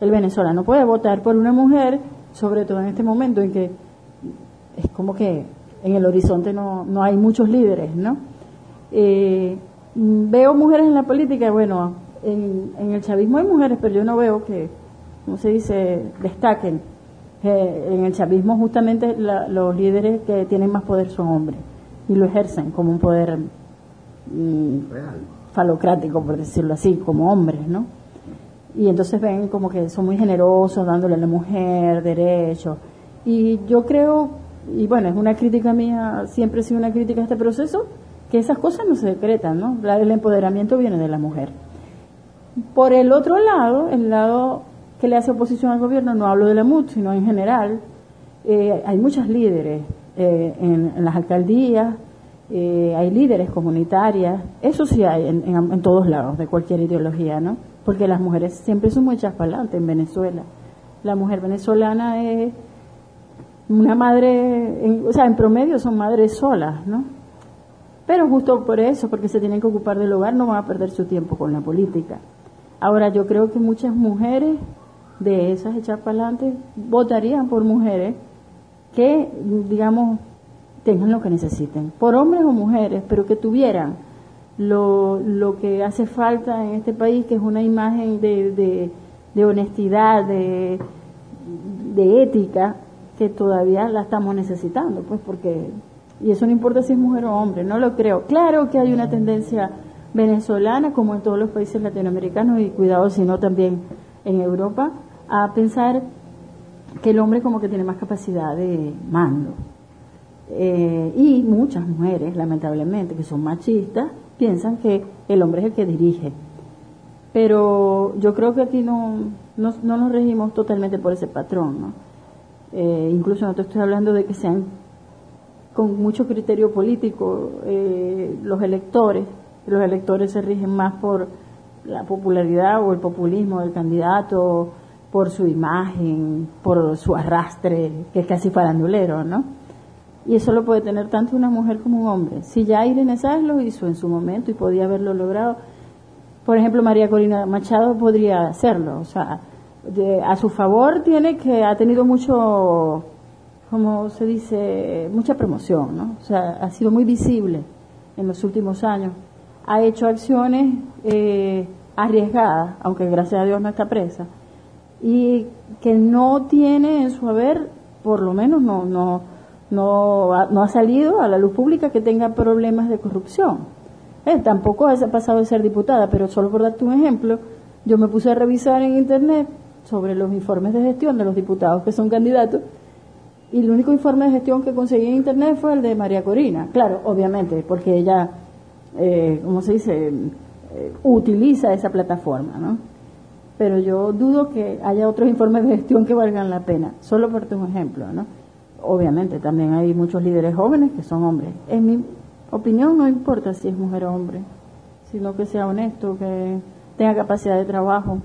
el venezolano puede votar por una mujer, sobre todo en este momento en que es como que en el horizonte no, no hay muchos líderes, ¿no? Eh, veo mujeres en la política, bueno, en, en, el chavismo hay mujeres, pero yo no veo que, ¿cómo se dice?, destaquen. Eh, en el chavismo justamente la, los líderes que tienen más poder son hombres y lo ejercen como un poder mm, falocrático, por decirlo así, como hombres, ¿no? Y entonces ven como que son muy generosos dándole a la mujer derechos. Y yo creo, y bueno, es una crítica mía, siempre ha sido una crítica a este proceso, que esas cosas no se decretan, ¿no? El empoderamiento viene de la mujer. Por el otro lado, el lado que le hace oposición al gobierno, no hablo de la MUT, sino en general, eh, hay muchas líderes eh, en, las alcaldías, eh, hay líderes comunitarias, eso sí hay en, en, todos lados, de cualquier ideología, ¿no? Porque las mujeres siempre son muy para en Venezuela. La mujer venezolana es una madre, o sea, en promedio son madres solas, ¿no? Pero justo por eso, porque se tienen que ocupar del hogar, no van a perder su tiempo con la política. Ahora, yo creo que muchas mujeres de esas hechas para adelante votarían por mujeres que, digamos, tengan lo que necesiten, por hombres o mujeres, pero que tuvieran lo, lo que hace falta en este país, que es una imagen de, de, honestidad, de, de ética, que todavía la estamos necesitando, pues porque, y eso no importa si es mujer o hombre, no lo creo. Claro que hay una tendencia venezolana, como en todos los países latinoamericanos, y cuidado si no también en Europa, a pensar que el hombre como que tiene más capacidad de mando. Eh, y muchas mujeres, lamentablemente, que son machistas, piensan que el hombre es el que dirige. Pero yo creo que aquí no, no, nos regimos totalmente por ese patrón. ¿no? Eh, incluso no te estoy hablando de que sean con mucho criterio político eh, los electores. Los electores se rigen más por la popularidad o el populismo del candidato por su imagen, por su arrastre, que es casi farandulero, ¿no? Y eso lo puede tener tanto una mujer como un hombre. Si ya Irene Sáez lo hizo en su momento y podía haberlo logrado, por ejemplo, María Corina Machado podría hacerlo. O sea, a su favor tiene que ha tenido mucho, como se dice, mucha promoción, ¿no? O sea, ha sido muy visible en los últimos años. Ha hecho acciones eh, arriesgadas, aunque gracias a Dios no está presa y que no tiene en su haber, por lo menos no, no, no, ha, no ha salido a la luz pública que tenga problemas de corrupción. Eh, tampoco ha pasado de ser diputada, pero solo por darte un ejemplo, yo me puse a revisar en internet sobre los informes de gestión de los diputados que son candidatos y el único informe de gestión que conseguí en internet fue el de María Corina. Claro, obviamente, porque ella, eh, ¿cómo se dice?, eh, utiliza esa plataforma, ¿no? pero yo dudo que haya otros informes de gestión que valgan la pena, solo por un ejemplo, ¿no? Obviamente también hay muchos líderes jóvenes que son hombres. En mi opinión no importa si es mujer o hombre, sino que sea honesto, que tenga capacidad de trabajo,